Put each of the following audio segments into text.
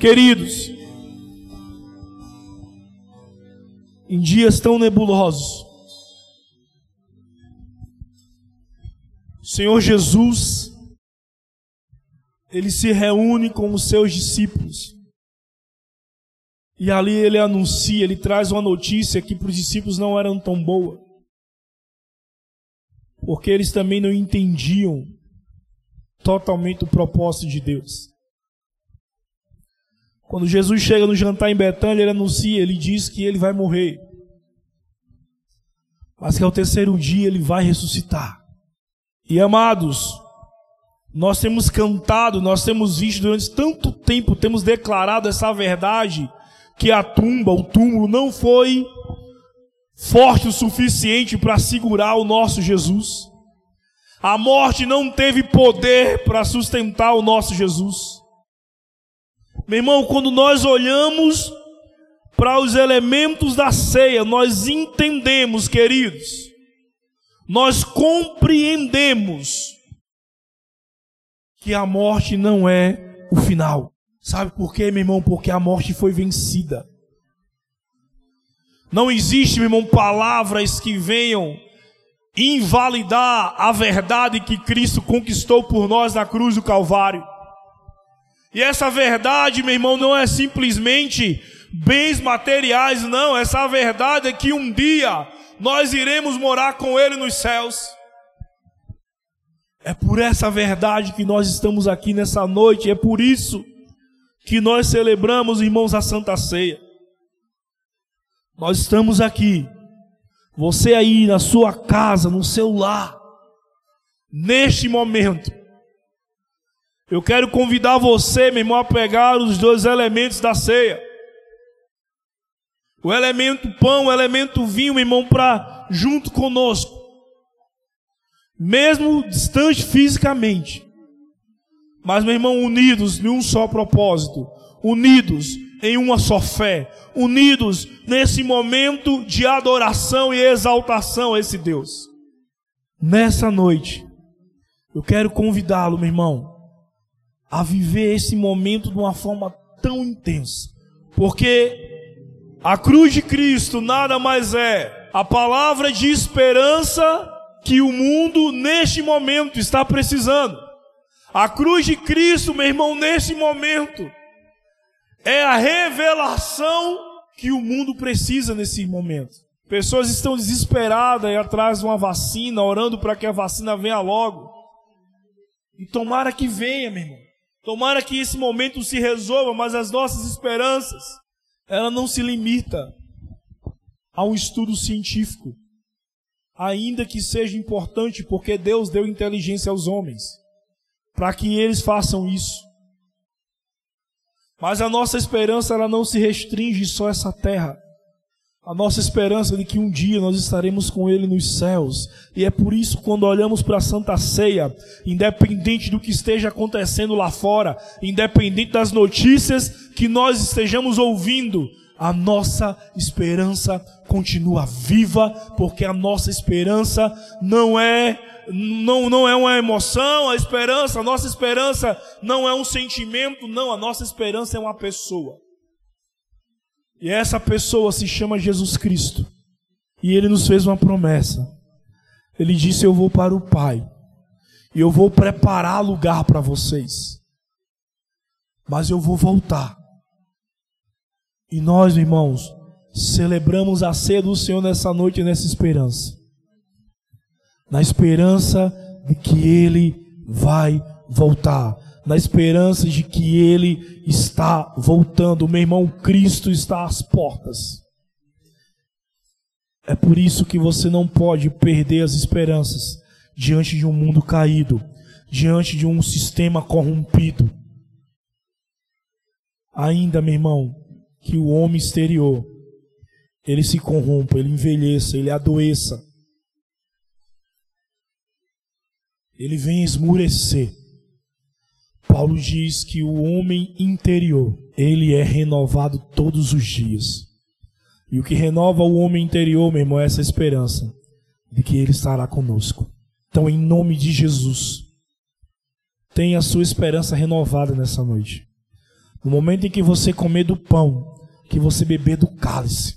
Queridos, em dias tão nebulosos, o Senhor Jesus, ele se reúne com os seus discípulos. E ali ele anuncia, ele traz uma notícia que para os discípulos não era tão boa. Porque eles também não entendiam totalmente o propósito de Deus. Quando Jesus chega no jantar em Betânia, ele anuncia, ele diz que ele vai morrer. Mas que ao terceiro dia ele vai ressuscitar. E amados, nós temos cantado, nós temos visto durante tanto tempo, temos declarado essa verdade, que a tumba, o túmulo não foi forte o suficiente para segurar o nosso Jesus. A morte não teve poder para sustentar o nosso Jesus. Meu irmão, quando nós olhamos para os elementos da ceia, nós entendemos, queridos, nós compreendemos que a morte não é o final. Sabe por quê, meu irmão? Porque a morte foi vencida. Não existe, meu irmão, palavras que venham invalidar a verdade que Cristo conquistou por nós na cruz do Calvário. E essa verdade, meu irmão, não é simplesmente bens materiais, não. Essa verdade é que um dia nós iremos morar com Ele nos céus. É por essa verdade que nós estamos aqui nessa noite, é por isso que nós celebramos, irmãos, a Santa Ceia. Nós estamos aqui, você aí na sua casa, no seu lar, neste momento, eu quero convidar você, meu irmão, a pegar os dois elementos da ceia. O elemento pão, o elemento vinho, meu irmão, para junto conosco. Mesmo distante fisicamente. Mas, meu irmão, unidos em um só propósito. Unidos em uma só fé. Unidos nesse momento de adoração e exaltação a esse Deus. Nessa noite, eu quero convidá-lo, meu irmão, a viver esse momento de uma forma tão intensa. Porque a cruz de Cristo nada mais é a palavra de esperança que o mundo neste momento está precisando. A cruz de Cristo, meu irmão, neste momento é a revelação que o mundo precisa nesse momento. Pessoas estão desesperadas atrás de uma vacina, orando para que a vacina venha logo. E tomara que venha, meu irmão. Tomara que esse momento se resolva, mas as nossas esperanças, ela não se limita a um estudo científico. Ainda que seja importante, porque Deus deu inteligência aos homens, para que eles façam isso. Mas a nossa esperança, ela não se restringe só a essa terra. A nossa esperança de que um dia nós estaremos com Ele nos céus. E é por isso, quando olhamos para a Santa Ceia, independente do que esteja acontecendo lá fora, independente das notícias que nós estejamos ouvindo, a nossa esperança continua viva, porque a nossa esperança não é não, não é uma emoção, a esperança, a nossa esperança não é um sentimento, não, a nossa esperança é uma pessoa. E essa pessoa se chama Jesus Cristo. E ele nos fez uma promessa. Ele disse: Eu vou para o Pai. E eu vou preparar lugar para vocês. Mas eu vou voltar. E nós, irmãos, celebramos a ceia do Senhor nessa noite, nessa esperança. Na esperança de que Ele vai voltar na esperança de que Ele está voltando. Meu irmão, Cristo está às portas. É por isso que você não pode perder as esperanças diante de um mundo caído, diante de um sistema corrompido. Ainda, meu irmão, que o homem exterior ele se corrompa, ele envelheça, ele adoeça. Ele vem esmurecer. Paulo diz que o homem interior, ele é renovado todos os dias. E o que renova o homem interior, meu irmão, é essa esperança de que ele estará conosco. Então, em nome de Jesus, tenha a sua esperança renovada nessa noite. No momento em que você comer do pão, que você beber do cálice,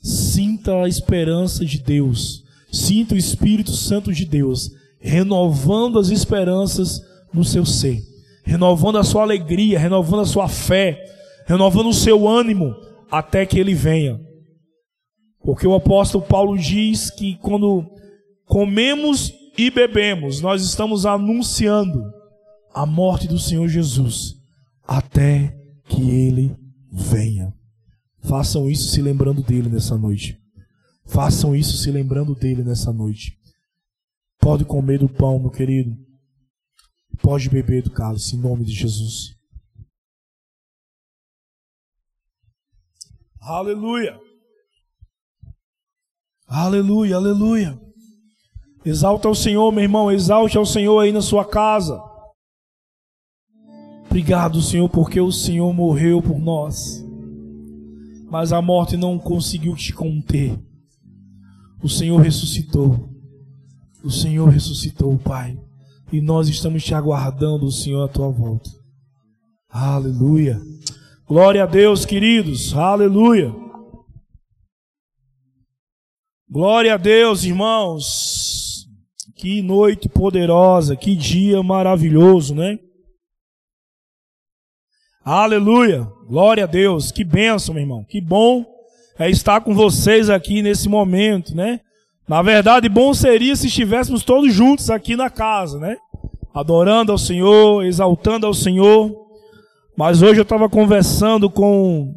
sinta a esperança de Deus, sinta o Espírito Santo de Deus renovando as esperanças no seu ser, renovando a sua alegria, renovando a sua fé, renovando o seu ânimo até que ele venha. Porque o apóstolo Paulo diz que quando comemos e bebemos, nós estamos anunciando a morte do Senhor Jesus até que ele venha. Façam isso se lembrando dele nessa noite. Façam isso se lembrando dele nessa noite. Pode comer do pão, meu querido. Pode beber do cálice, em nome de Jesus. Aleluia. Aleluia, aleluia. Exalta o Senhor, meu irmão. Exalte ao Senhor aí na sua casa. Obrigado, Senhor, porque o Senhor morreu por nós. Mas a morte não conseguiu te conter. O Senhor ressuscitou. O Senhor ressuscitou, Pai. E nós estamos te aguardando, Senhor, à tua volta. Aleluia. Glória a Deus, queridos. Aleluia. Glória a Deus, irmãos. Que noite poderosa, que dia maravilhoso, né? Aleluia. Glória a Deus. Que bênção, meu irmão. Que bom é estar com vocês aqui nesse momento, né? Na verdade, bom seria se estivéssemos todos juntos aqui na casa, né? Adorando ao Senhor, exaltando ao Senhor. Mas hoje eu estava conversando com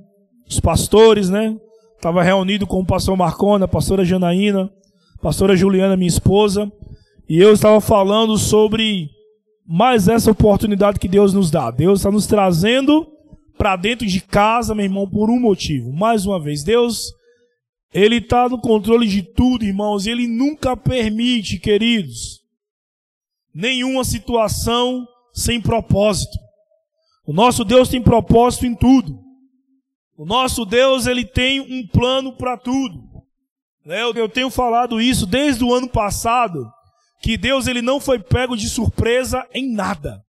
os pastores, né? Estava reunido com o pastor Marcona, a pastora Janaína, a pastora Juliana, minha esposa. E eu estava falando sobre mais essa oportunidade que Deus nos dá. Deus está nos trazendo para dentro de casa, meu irmão, por um motivo. Mais uma vez, Deus ele está no controle de tudo, irmãos, ele nunca permite, queridos, nenhuma situação sem propósito. O nosso Deus tem propósito em tudo. O nosso Deus, ele tem um plano para tudo. Né, eu tenho falado isso desde o ano passado, que Deus ele não foi pego de surpresa em nada.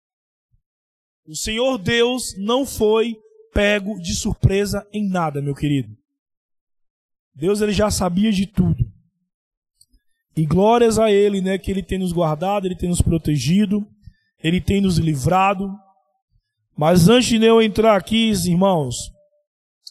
O Senhor Deus não foi pego de surpresa em nada, meu querido. Deus ele já sabia de tudo. E glórias a ele, né, que ele tem nos guardado, ele tem nos protegido, ele tem nos livrado. Mas antes de eu entrar aqui, irmãos,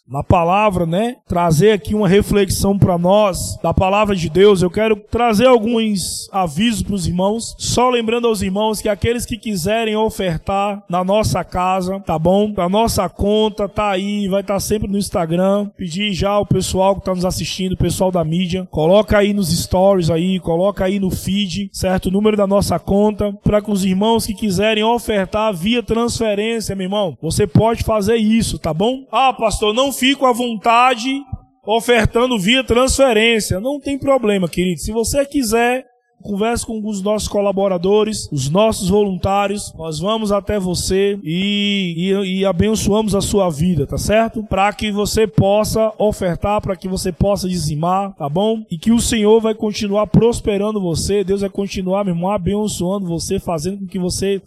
na palavra, né? Trazer aqui uma reflexão para nós da palavra de Deus. Eu quero trazer alguns avisos para os irmãos. Só lembrando aos irmãos que aqueles que quiserem ofertar na nossa casa, tá bom? Da nossa conta, tá aí, vai estar tá sempre no Instagram. Pedir já ao pessoal que está nos assistindo, o pessoal da mídia, coloca aí nos stories aí, coloca aí no feed, certo? O número da nossa conta, para que os irmãos que quiserem ofertar via transferência, meu irmão, você pode fazer isso, tá bom? Ah, pastor, não fico à vontade ofertando via transferência. Não tem problema, querido. Se você quiser, converse com os nossos colaboradores, os nossos voluntários. Nós vamos até você e, e, e abençoamos a sua vida, tá certo? Para que você possa ofertar, para que você possa dizimar, tá bom? E que o Senhor vai continuar prosperando você. Deus vai continuar, meu irmão, abençoando você, fazendo com que você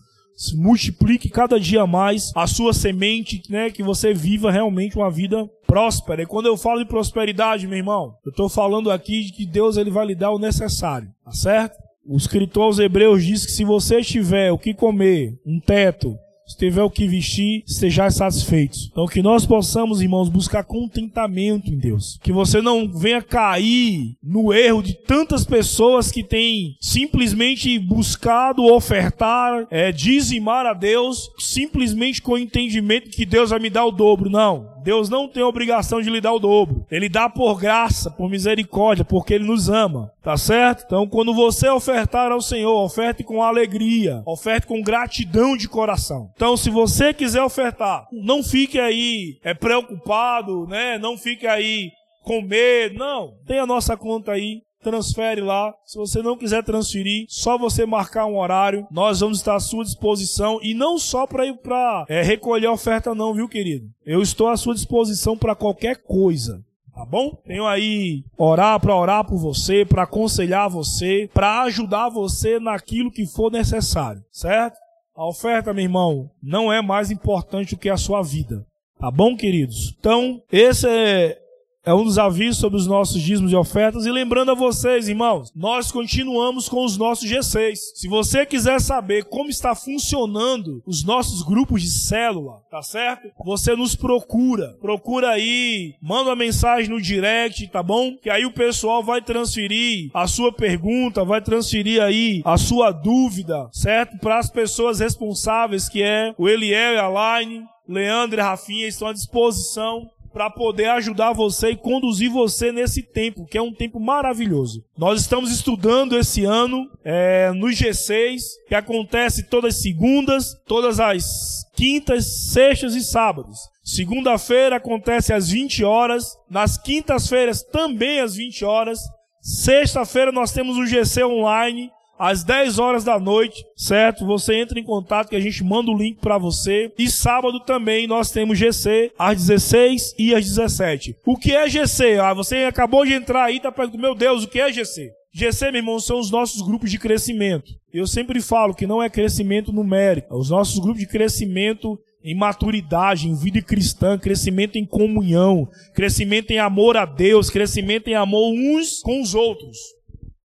multiplique cada dia mais a sua semente, né, que você viva realmente uma vida próspera. E quando eu falo de prosperidade, meu irmão, eu estou falando aqui de que Deus ele vai lhe dar o necessário, tá certo? O escritor aos Hebreus diz que se você tiver o que comer, um teto, se tiver o que vestir, estejais satisfeitos. Então que nós possamos, irmãos, buscar contentamento em Deus. Que você não venha cair no erro de tantas pessoas que têm simplesmente buscado ofertar, é, dizimar a Deus, simplesmente com o entendimento que Deus vai me dar o dobro. Não. Deus não tem obrigação de lhe dar o dobro. Ele dá por graça, por misericórdia, porque Ele nos ama. Tá certo? Então, quando você ofertar ao Senhor, oferte com alegria, oferte com gratidão de coração. Então, se você quiser ofertar, não fique aí é, preocupado, né? Não fique aí com medo. Não. Tem a nossa conta aí transfere lá. Se você não quiser transferir, só você marcar um horário. Nós vamos estar à sua disposição e não só para ir para é, recolher oferta, não, viu, querido? Eu estou à sua disposição para qualquer coisa. Tá bom? Tenho aí orar para orar por você, para aconselhar você, para ajudar você naquilo que for necessário, certo? A oferta, meu irmão, não é mais importante do que a sua vida. Tá bom, queridos? Então, esse é, é um dos avisos sobre os nossos dízimos e ofertas. E lembrando a vocês, irmãos, nós continuamos com os nossos G6. Se você quiser saber como está funcionando os nossos grupos de célula, tá certo? Você nos procura. Procura aí, manda uma mensagem no direct, tá bom? Que aí o pessoal vai transferir a sua pergunta, vai transferir aí a sua dúvida, certo? Para as pessoas responsáveis, que é o Eliel e a Line, Leandro e Rafinha, estão à disposição para poder ajudar você e conduzir você nesse tempo, que é um tempo maravilhoso. Nós estamos estudando esse ano é, no G6, que acontece todas as segundas, todas as quintas, sextas e sábados. Segunda-feira acontece às 20 horas, nas quintas-feiras também às 20 horas. Sexta-feira nós temos o GC online, às 10 horas da noite, certo? Você entra em contato que a gente manda o link para você. E sábado também nós temos GC às 16 e às 17. O que é GC? Ah, você acabou de entrar aí tá perguntando, meu Deus, o que é GC? GC, meu irmão, são os nossos grupos de crescimento. Eu sempre falo que não é crescimento numérico, é os nossos grupos de crescimento em maturidade, em vida cristã, crescimento em comunhão, crescimento em amor a Deus, crescimento em amor uns com os outros.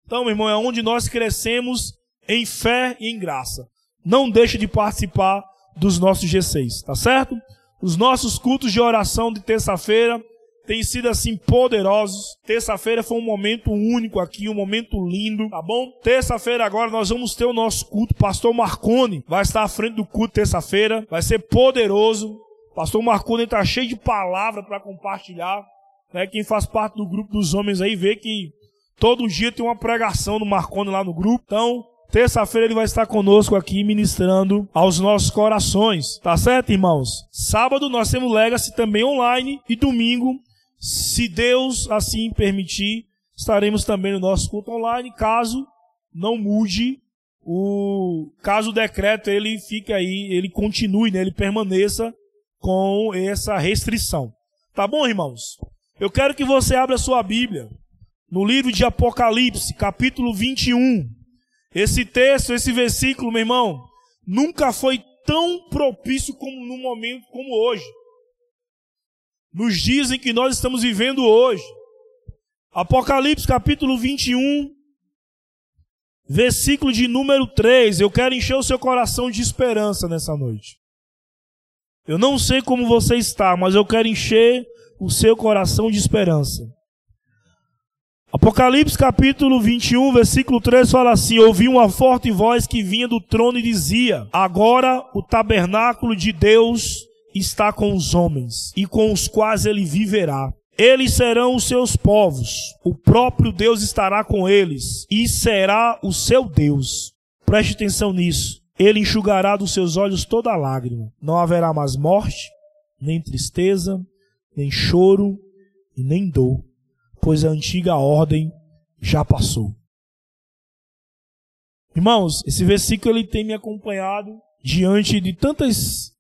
Então, meu irmão, é onde nós crescemos em fé e em graça. Não deixe de participar dos nossos G6, tá certo? Os nossos cultos de oração de terça-feira têm sido assim poderosos. Terça-feira foi um momento único aqui, um momento lindo, tá bom? Terça-feira agora nós vamos ter o nosso culto. Pastor Marcone vai estar à frente do culto terça-feira. Vai ser poderoso. Pastor Marcone está cheio de palavra para compartilhar. Né? Quem faz parte do grupo dos homens aí vê que Todo dia tem uma pregação do Marconi lá no grupo. Então, terça-feira ele vai estar conosco aqui ministrando aos nossos corações. Tá certo, irmãos? Sábado nós temos Legacy também online e domingo, se Deus assim permitir, estaremos também no nosso culto online, caso não mude o caso o decreto ele fique aí, ele continue, né, ele permaneça com essa restrição. Tá bom, irmãos? Eu quero que você abra sua Bíblia no livro de Apocalipse, capítulo 21. Esse texto, esse versículo, meu irmão, nunca foi tão propício como no momento como hoje. Nos dias em que nós estamos vivendo hoje. Apocalipse capítulo 21, versículo de número 3. Eu quero encher o seu coração de esperança nessa noite. Eu não sei como você está, mas eu quero encher o seu coração de esperança. Apocalipse capítulo 21, versículo 3 fala assim: Ouvi uma forte voz que vinha do trono e dizia: Agora o tabernáculo de Deus está com os homens, e com os quais ele viverá. Eles serão os seus povos, o próprio Deus estará com eles, e será o seu Deus. Preste atenção nisso. Ele enxugará dos seus olhos toda lágrima. Não haverá mais morte, nem tristeza, nem choro e nem dor pois a antiga ordem já passou. Irmãos, esse versículo ele tem me acompanhado diante de tantas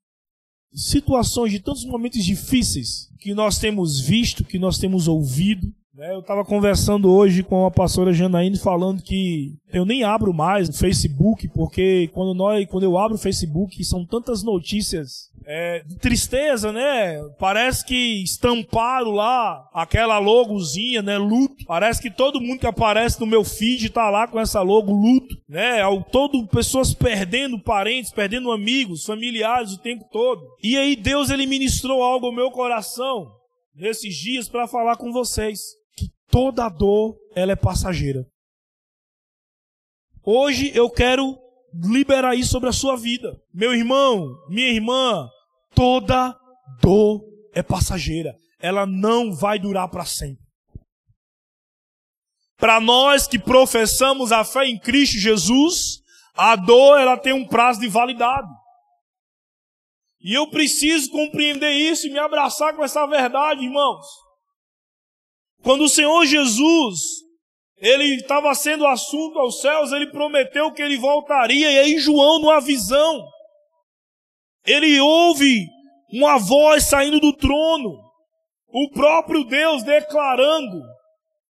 situações, de tantos momentos difíceis que nós temos visto, que nós temos ouvido, eu estava conversando hoje com a pastora Janaíne falando que eu nem abro mais o Facebook, porque quando, nós, quando eu abro o Facebook são tantas notícias é, de tristeza, né? Parece que estamparam lá aquela logozinha, né? Luto. Parece que todo mundo que aparece no meu feed está lá com essa logo luto, né? Todo pessoas perdendo parentes, perdendo amigos, familiares o tempo todo. E aí Deus ele ministrou algo ao meu coração nesses dias para falar com vocês toda dor ela é passageira. Hoje eu quero liberar isso sobre a sua vida. Meu irmão, minha irmã, toda dor é passageira. Ela não vai durar para sempre. Para nós que professamos a fé em Cristo Jesus, a dor ela tem um prazo de validade. E eu preciso compreender isso e me abraçar com essa verdade, irmãos. Quando o Senhor Jesus, ele estava sendo assunto aos céus, ele prometeu que ele voltaria, e aí João, numa visão, ele ouve uma voz saindo do trono, o próprio Deus declarando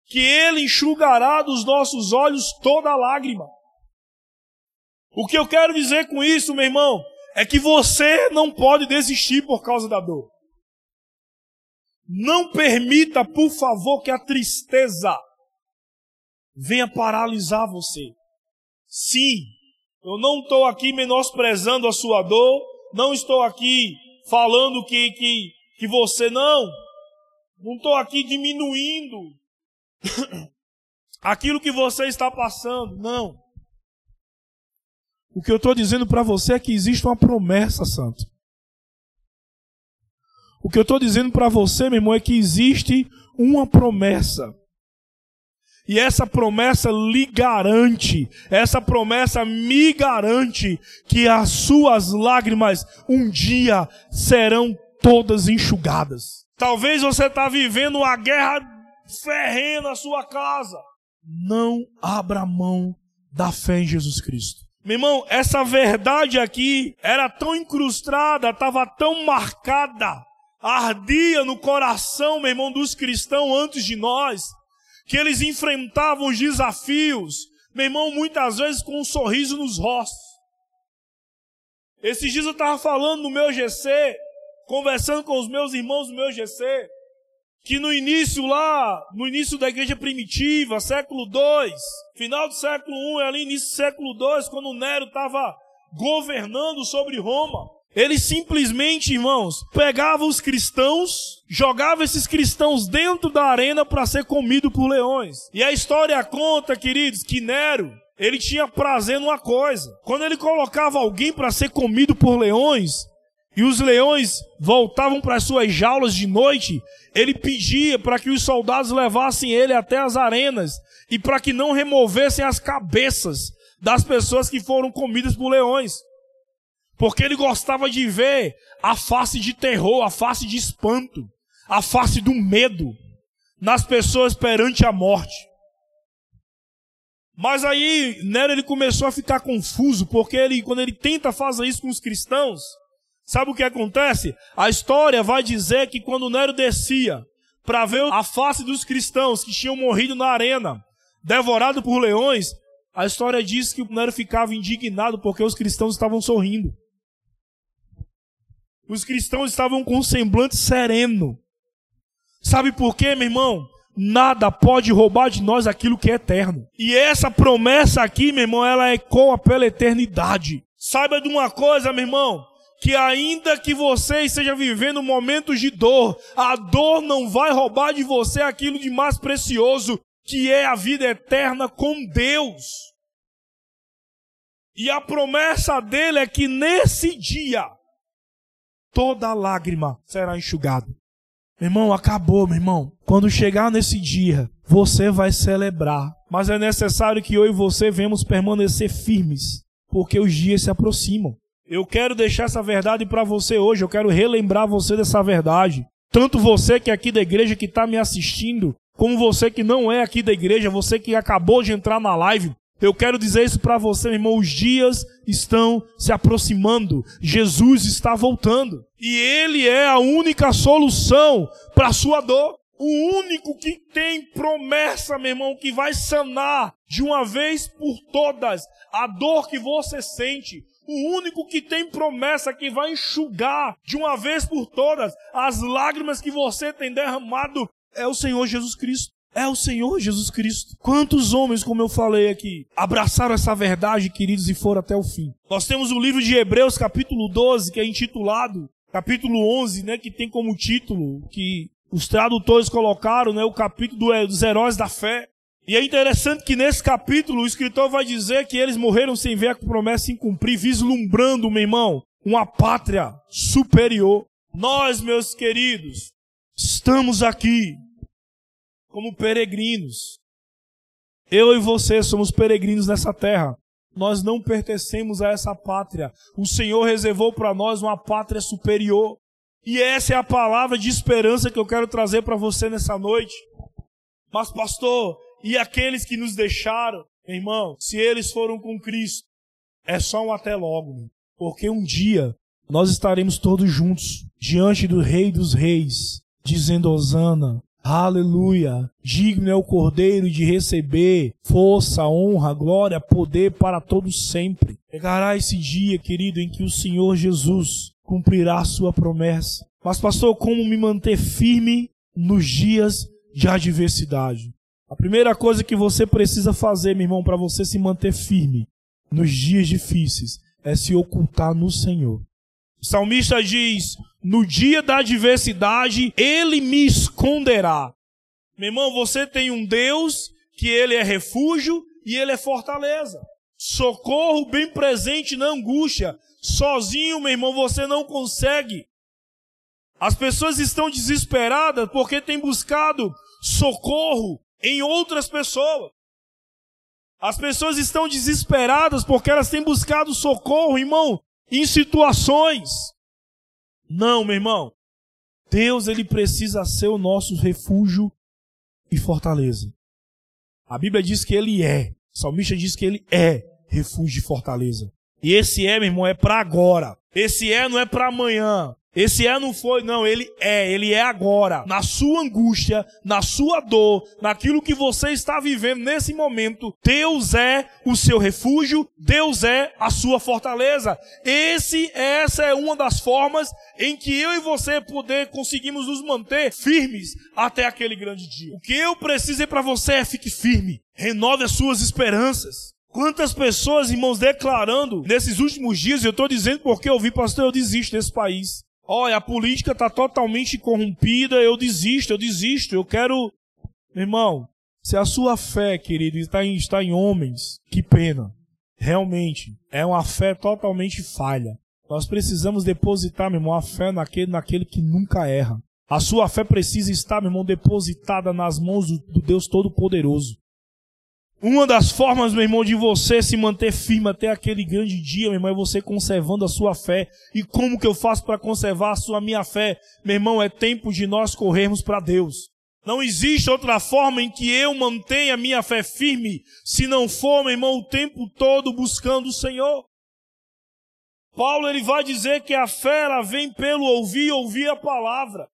que ele enxugará dos nossos olhos toda lágrima. O que eu quero dizer com isso, meu irmão, é que você não pode desistir por causa da dor. Não permita, por favor, que a tristeza venha paralisar você. Sim, eu não estou aqui menosprezando a sua dor, não estou aqui falando que, que, que você não, não estou aqui diminuindo aquilo que você está passando, não. O que eu estou dizendo para você é que existe uma promessa, Santo. O que eu estou dizendo para você, meu irmão, é que existe uma promessa. E essa promessa lhe garante, essa promessa me garante que as suas lágrimas um dia serão todas enxugadas. Talvez você está vivendo uma guerra ferrenha na sua casa. Não abra mão da fé em Jesus Cristo. Meu irmão, essa verdade aqui era tão incrustada, estava tão marcada, ardia no coração, meu irmão, dos cristãos antes de nós, que eles enfrentavam os desafios, meu irmão, muitas vezes com um sorriso nos rostos. Esses dias eu estava falando no meu GC, conversando com os meus irmãos do meu GC, que no início lá, no início da igreja primitiva, século 2, final do século 1, um, ali início do século 2, quando Nero estava governando sobre Roma, ele simplesmente, irmãos, pegava os cristãos, jogava esses cristãos dentro da arena para ser comido por leões. E a história conta, queridos, que Nero, ele tinha prazer numa coisa. Quando ele colocava alguém para ser comido por leões, e os leões voltavam para suas jaulas de noite, ele pedia para que os soldados levassem ele até as arenas e para que não removessem as cabeças das pessoas que foram comidas por leões. Porque ele gostava de ver a face de terror, a face de espanto, a face do medo nas pessoas perante a morte. Mas aí Nero ele começou a ficar confuso, porque ele, quando ele tenta fazer isso com os cristãos, sabe o que acontece? A história vai dizer que quando Nero descia para ver a face dos cristãos que tinham morrido na arena, devorado por leões, a história diz que Nero ficava indignado porque os cristãos estavam sorrindo. Os cristãos estavam com um semblante sereno. Sabe por quê, meu irmão? Nada pode roubar de nós aquilo que é eterno. E essa promessa aqui, meu irmão, ela ecoa pela eternidade. Saiba de uma coisa, meu irmão, que ainda que você esteja vivendo momentos de dor, a dor não vai roubar de você aquilo de mais precioso, que é a vida eterna com Deus. E a promessa dele é que nesse dia, toda lágrima será enxugada. Meu irmão, acabou, meu irmão. Quando chegar nesse dia, você vai celebrar. Mas é necessário que eu e você venhamos permanecer firmes, porque os dias se aproximam. Eu quero deixar essa verdade para você hoje, eu quero relembrar você dessa verdade. Tanto você que é aqui da igreja que está me assistindo, como você que não é aqui da igreja, você que acabou de entrar na live, eu quero dizer isso para você, meu irmão. Os dias estão se aproximando. Jesus está voltando. E Ele é a única solução para a sua dor. O único que tem promessa, meu irmão, que vai sanar de uma vez por todas a dor que você sente. O único que tem promessa que vai enxugar de uma vez por todas as lágrimas que você tem derramado é o Senhor Jesus Cristo é o Senhor Jesus Cristo. Quantos homens, como eu falei aqui, abraçaram essa verdade, queridos, e foram até o fim. Nós temos o livro de Hebreus, capítulo 12, que é intitulado, capítulo 11, né, que tem como título, que os tradutores colocaram, né, o capítulo dos heróis da fé. E é interessante que nesse capítulo o escritor vai dizer que eles morreram sem ver a promessa se cumprir, vislumbrando, meu irmão, uma pátria superior. Nós, meus queridos, estamos aqui como peregrinos. Eu e você somos peregrinos nessa terra. Nós não pertencemos a essa pátria. O Senhor reservou para nós uma pátria superior. E essa é a palavra de esperança que eu quero trazer para você nessa noite. Mas, pastor, e aqueles que nos deixaram? Irmão, se eles foram com Cristo, é só um até logo. Porque um dia nós estaremos todos juntos diante do Rei dos Reis, dizendo: Hosana, Aleluia! Digno é o Cordeiro de receber força, honra, glória, poder para todos sempre. Chegará esse dia, querido, em que o Senhor Jesus cumprirá a sua promessa. Mas, pastor, como me manter firme nos dias de adversidade. A primeira coisa que você precisa fazer, meu irmão, para você se manter firme nos dias difíceis, é se ocultar no Senhor. O salmista diz: No dia da adversidade, ele me esconderá. Meu irmão, você tem um Deus que ele é refúgio e ele é fortaleza. Socorro bem presente na angústia. Sozinho, meu irmão, você não consegue. As pessoas estão desesperadas porque têm buscado socorro em outras pessoas. As pessoas estão desesperadas porque elas têm buscado socorro, irmão, em situações. Não, meu irmão. Deus ele precisa ser o nosso refúgio e fortaleza. A Bíblia diz que ele é. O salmista diz que ele é refúgio e fortaleza. E esse é, meu irmão, é para agora. Esse é não é para amanhã. Esse é não foi, não, ele é, ele é agora. Na sua angústia, na sua dor, naquilo que você está vivendo nesse momento, Deus é o seu refúgio, Deus é a sua fortaleza. Esse, essa é uma das formas em que eu e você poder conseguimos nos manter firmes até aquele grande dia. O que eu preciso é para você é fique firme, renove as suas esperanças. Quantas pessoas, irmãos, declarando nesses últimos dias, eu estou dizendo porque eu ouvi, pastor, eu desisto desse país. Olha, a política está totalmente corrompida, eu desisto, eu desisto, eu quero. Irmão, se a sua fé, querido, está em, está em homens, que pena. Realmente, é uma fé totalmente falha. Nós precisamos depositar, meu irmão, a fé naquele, naquele que nunca erra. A sua fé precisa estar, meu irmão, depositada nas mãos do, do Deus Todo-Poderoso. Uma das formas, meu irmão, de você se manter firme até aquele grande dia, meu irmão, é você conservando a sua fé. E como que eu faço para conservar a sua minha fé? Meu irmão, é tempo de nós corrermos para Deus. Não existe outra forma em que eu mantenha a minha fé firme, se não for, meu irmão, o tempo todo buscando o Senhor. Paulo ele vai dizer que a fé ela vem pelo ouvir, ouvir a palavra.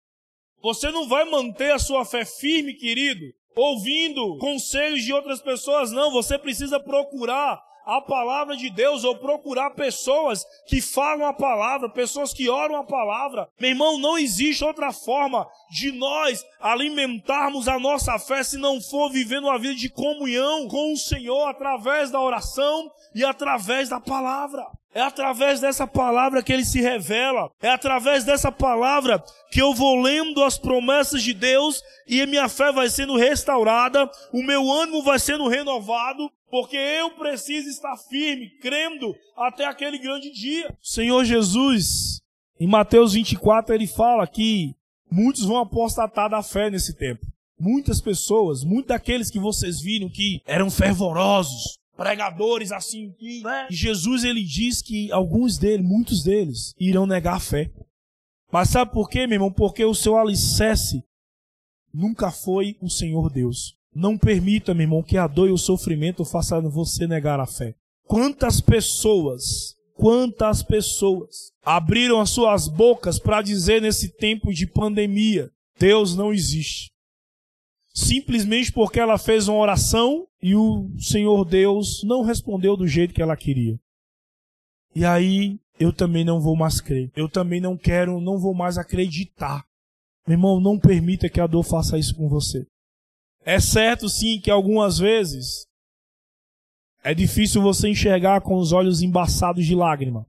Você não vai manter a sua fé firme, querido, ouvindo conselhos de outras pessoas, não. Você precisa procurar a palavra de Deus ou procurar pessoas que falam a palavra, pessoas que oram a palavra. Meu irmão, não existe outra forma de nós alimentarmos a nossa fé se não for vivendo uma vida de comunhão com o Senhor através da oração e através da palavra. É através dessa palavra que ele se revela. É através dessa palavra que eu vou lendo as promessas de Deus e a minha fé vai sendo restaurada, o meu ânimo vai sendo renovado, porque eu preciso estar firme, crendo até aquele grande dia. Senhor Jesus, em Mateus 24, ele fala que muitos vão apostatar da fé nesse tempo. Muitas pessoas, muitos daqueles que vocês viram que eram fervorosos, pregadores assim que, né? E Jesus ele diz que alguns deles, muitos deles, irão negar a fé. Mas sabe por quê, meu irmão? Porque o seu alicerce nunca foi o Senhor Deus. Não permita, meu irmão, que a dor e o sofrimento façam você negar a fé. Quantas pessoas, quantas pessoas abriram as suas bocas para dizer nesse tempo de pandemia: Deus não existe simplesmente porque ela fez uma oração e o Senhor Deus não respondeu do jeito que ela queria. E aí eu também não vou mais crer. Eu também não quero, não vou mais acreditar. Meu irmão, não permita que a dor faça isso com você. É certo sim que algumas vezes é difícil você enxergar com os olhos embaçados de lágrima.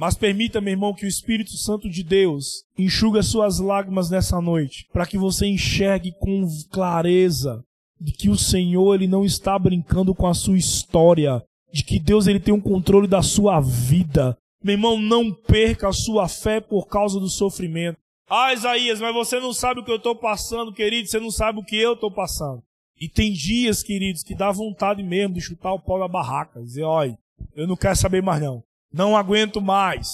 Mas permita, meu irmão, que o Espírito Santo de Deus enxugue suas lágrimas nessa noite, para que você enxergue com clareza de que o Senhor ele não está brincando com a sua história, de que Deus ele tem um controle da sua vida. Meu irmão, não perca a sua fé por causa do sofrimento. Ah, Isaías, mas você não sabe o que eu estou passando, querido, você não sabe o que eu estou passando. E tem dias, queridos, que dá vontade mesmo de chutar o pau da barraca, dizer, olha, eu não quero saber mais não. Não aguento mais.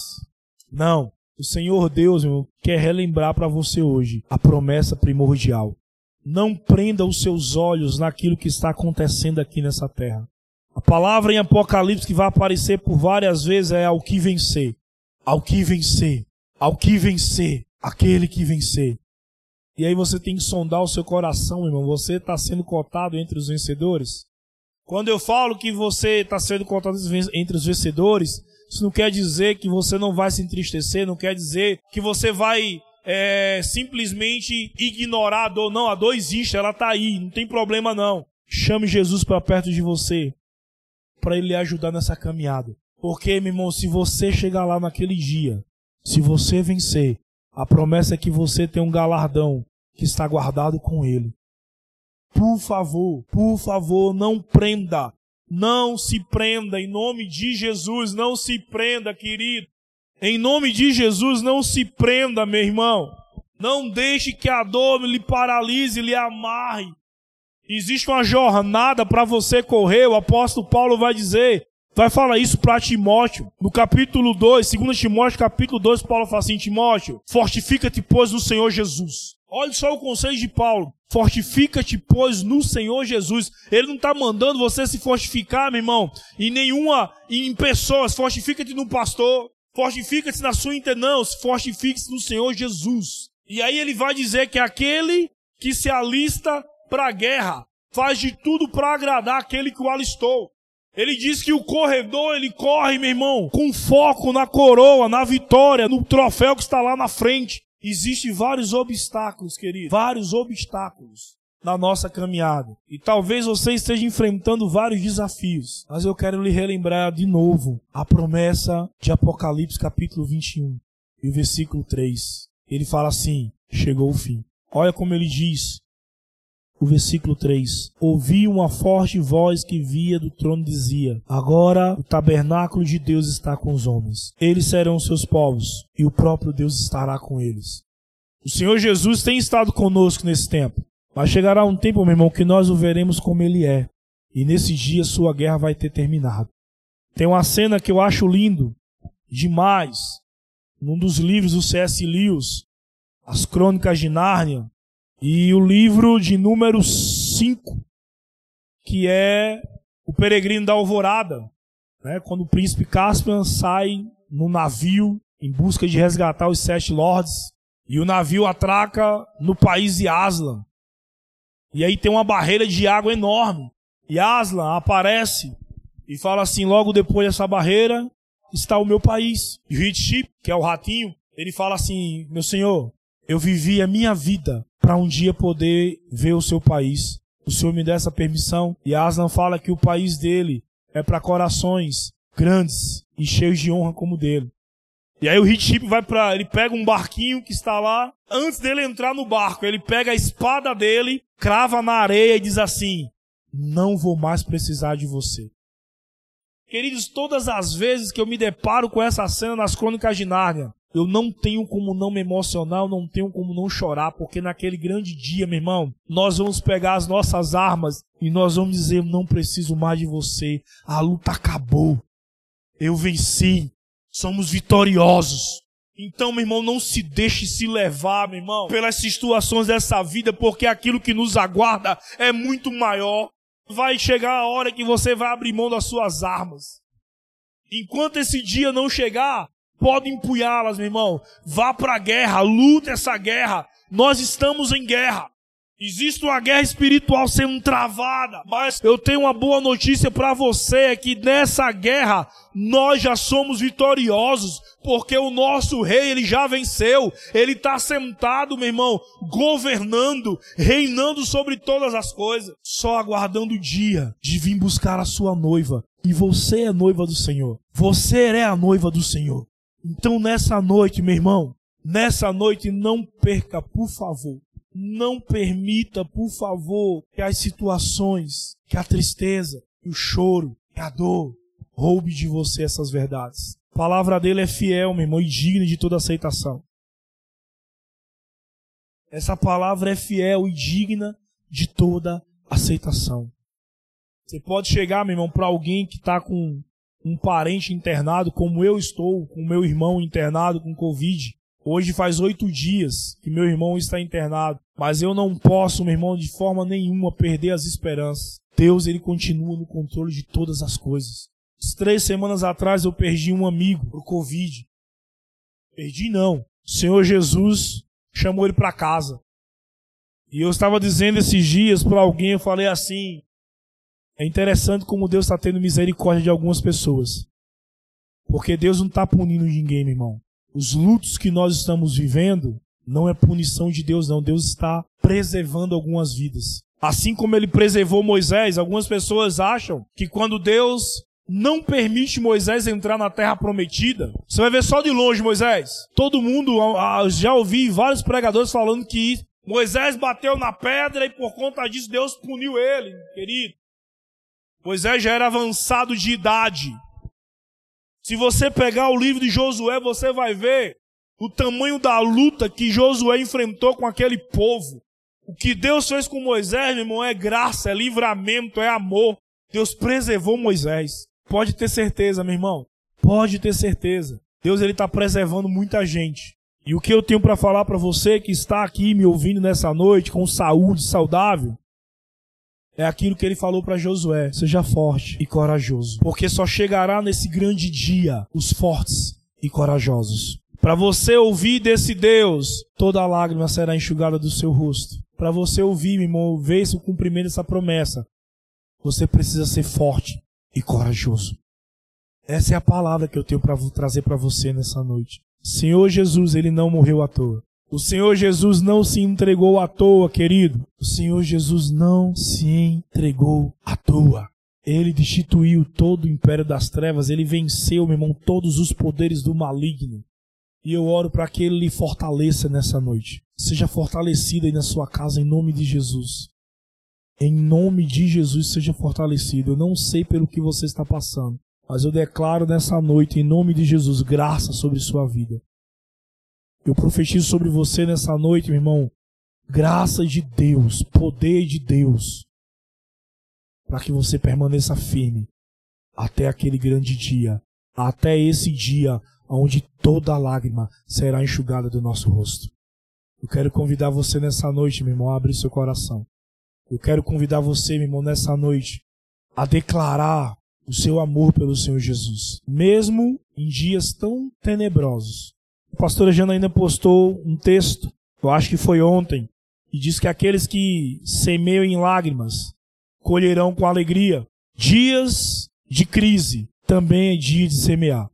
Não. O Senhor Deus meu, quer relembrar para você hoje a promessa primordial. Não prenda os seus olhos naquilo que está acontecendo aqui nessa terra. A palavra em Apocalipse que vai aparecer por várias vezes é ao que vencer. Ao que vencer. Ao que vencer. Aquele que vencer. E aí você tem que sondar o seu coração, irmão. Você está sendo cotado entre os vencedores? Quando eu falo que você está sendo cotado entre os vencedores, isso não quer dizer que você não vai se entristecer, não quer dizer que você vai é, simplesmente ignorada ou não. A dor existe, ela está aí, não tem problema não. Chame Jesus para perto de você, para ele lhe ajudar nessa caminhada. Porque, meu irmão, se você chegar lá naquele dia, se você vencer, a promessa é que você tem um galardão que está guardado com ele. Por favor, por favor, não prenda. Não se prenda em nome de Jesus, não se prenda, querido. Em nome de Jesus, não se prenda, meu irmão. Não deixe que a dor lhe paralise, lhe amarre. Existe uma jornada para você correr. O apóstolo Paulo vai dizer, vai falar isso para Timóteo. No capítulo 2, 2 Timóteo, capítulo 2, Paulo fala assim: Timóteo, fortifica-te, pois, no Senhor Jesus. Olha só o conselho de Paulo. Fortifica-te, pois, no Senhor Jesus. Ele não está mandando você se fortificar, meu irmão, em nenhuma, em pessoas. Fortifica-te no pastor. Fortifica-se na sua não, fortifique-se no Senhor Jesus. E aí ele vai dizer que aquele que se alista para a guerra faz de tudo para agradar aquele que o alistou. Ele diz que o corredor, ele corre, meu irmão, com foco na coroa, na vitória, no troféu que está lá na frente. Existem vários obstáculos, querido, vários obstáculos na nossa caminhada. E talvez você esteja enfrentando vários desafios, mas eu quero lhe relembrar de novo a promessa de Apocalipse capítulo 21 e o versículo 3. Ele fala assim: chegou o fim. Olha como ele diz: o versículo 3. Ouvi uma forte voz que via do trono dizia: Agora o tabernáculo de Deus está com os homens. Eles serão seus povos e o próprio Deus estará com eles. O Senhor Jesus tem estado conosco nesse tempo. Mas chegará um tempo, meu irmão, que nós o veremos como ele é. E nesse dia sua guerra vai ter terminado. Tem uma cena que eu acho lindo demais. Num dos livros do C.S. Lewis, As Crônicas de Nárnia, e o livro de número 5, que é O Peregrino da Alvorada, né? quando o príncipe Caspian sai no navio em busca de resgatar os sete lords, e o navio atraca no país de Aslan, e aí tem uma barreira de água enorme. E Aslan aparece e fala assim: logo depois dessa barreira está o meu país. E o Hitchip, que é o ratinho, ele fala assim: meu senhor, eu vivi a minha vida para um dia poder ver o seu país. O senhor me dá essa permissão. E Aslan fala que o país dele é para corações grandes e cheios de honra como o dele. E aí o Hitchip vai para, ele pega um barquinho que está lá. Antes dele entrar no barco, ele pega a espada dele, crava na areia e diz assim: "Não vou mais precisar de você". Queridos, todas as vezes que eu me deparo com essa cena nas Crônicas de Nárnia, eu não tenho como não me emocionar, não tenho como não chorar, porque naquele grande dia, meu irmão, nós vamos pegar as nossas armas e nós vamos dizer: não preciso mais de você, a luta acabou, eu venci, somos vitoriosos. Então, meu irmão, não se deixe se levar, meu irmão, pelas situações dessa vida, porque aquilo que nos aguarda é muito maior. Vai chegar a hora que você vai abrir mão das suas armas. Enquanto esse dia não chegar, pode empunhá-las, meu irmão. Vá para a guerra, lute essa guerra. Nós estamos em guerra. Existe uma guerra espiritual sendo travada, mas eu tenho uma boa notícia para você: é que nessa guerra nós já somos vitoriosos, porque o nosso rei ele já venceu, ele está sentado, meu irmão, governando, reinando sobre todas as coisas, só aguardando o dia de vir buscar a sua noiva. E você é noiva do Senhor, você é a noiva do Senhor. Então nessa noite, meu irmão, nessa noite não perca, por favor não permita, por favor, que as situações, que a tristeza, que o choro, que a dor roube de você essas verdades. A palavra dele é fiel, meu irmão, e digna de toda aceitação. Essa palavra é fiel e digna de toda aceitação. Você pode chegar, meu irmão, para alguém que está com um parente internado, como eu estou, com meu irmão internado com Covid, Hoje faz oito dias que meu irmão está internado, mas eu não posso, meu irmão, de forma nenhuma perder as esperanças. Deus, ele continua no controle de todas as coisas. Três semanas atrás eu perdi um amigo por Covid. Perdi não. O Senhor Jesus chamou ele para casa. E eu estava dizendo esses dias para alguém, eu falei assim: é interessante como Deus está tendo misericórdia de algumas pessoas. Porque Deus não está punindo ninguém, meu irmão os lutos que nós estamos vivendo Não é punição de Deus, não. Deus está preservando algumas vidas. Assim como ele preservou Moisés, algumas pessoas acham que quando Deus não permite Moisés entrar na terra prometida, você vai ver só de longe Moisés. Todo mundo, já ouvi vários pregadores falando que Moisés bateu na pedra e por conta disso Deus puniu ele, querido. Moisés já era avançado de idade. Se você pegar o livro de Josué, você vai ver o tamanho da luta que Josué enfrentou com aquele povo. O que Deus fez com Moisés, meu irmão, é graça, é livramento, é amor. Deus preservou Moisés. Pode ter certeza, meu irmão. Pode ter certeza. Deus ele está preservando muita gente. E o que eu tenho para falar para você que está aqui me ouvindo nessa noite com saúde saudável é aquilo que ele falou para Josué: seja forte e corajoso, porque só chegará nesse grande dia os fortes e corajosos. Para você ouvir desse Deus, toda lágrima será enxugada do seu rosto. Para você ouvir, ver esse, o cumprimento dessa promessa, você precisa ser forte e corajoso. Essa é a palavra que eu tenho para trazer para você nessa noite. Senhor Jesus, ele não morreu à toa. O Senhor Jesus não se entregou à toa, querido. O Senhor Jesus não se entregou à toa. Ele destituiu todo o império das trevas, ele venceu, meu irmão, todos os poderes do maligno. E eu oro para que Ele lhe fortaleça nessa noite. Seja fortalecido aí na sua casa em nome de Jesus. Em nome de Jesus, seja fortalecido. Eu não sei pelo que você está passando, mas eu declaro nessa noite, em nome de Jesus, graça sobre sua vida. Eu profetizo sobre você nessa noite, meu irmão, graça de Deus, poder de Deus, para que você permaneça firme até aquele grande dia, até esse dia onde toda lágrima será enxugada do nosso rosto. Eu quero convidar você nessa noite, meu irmão, a abrir seu coração. Eu quero convidar você, meu irmão, nessa noite, a declarar o seu amor pelo Senhor Jesus, mesmo em dias tão tenebrosos. O pastor Janaína postou um texto, eu acho que foi ontem, e diz que aqueles que semeiam em lágrimas colherão com alegria. Dias de crise também é dia de semear.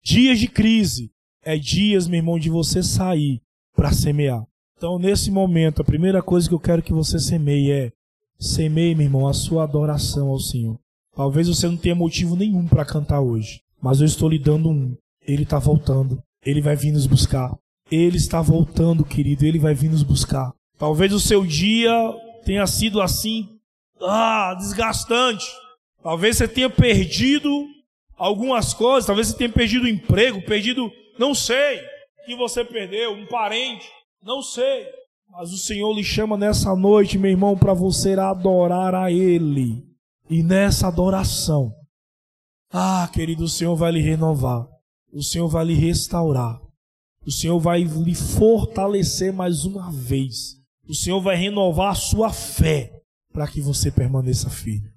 Dias de crise é dias, meu irmão, de você sair para semear. Então, nesse momento, a primeira coisa que eu quero que você semeie é semeie, meu irmão, a sua adoração ao Senhor. Talvez você não tenha motivo nenhum para cantar hoje, mas eu estou lhe dando um. Ele está voltando. Ele vai vir nos buscar. Ele está voltando, querido. Ele vai vir nos buscar. Talvez o seu dia tenha sido assim, ah, desgastante. Talvez você tenha perdido algumas coisas, talvez você tenha perdido o emprego, perdido, não sei, que você perdeu, um parente, não sei. Mas o Senhor lhe chama nessa noite, meu irmão, para você adorar a Ele. E nessa adoração, ah, querido, o Senhor vai lhe renovar, o Senhor vai lhe restaurar, o Senhor vai lhe fortalecer mais uma vez, o Senhor vai renovar a sua fé para que você permaneça firme.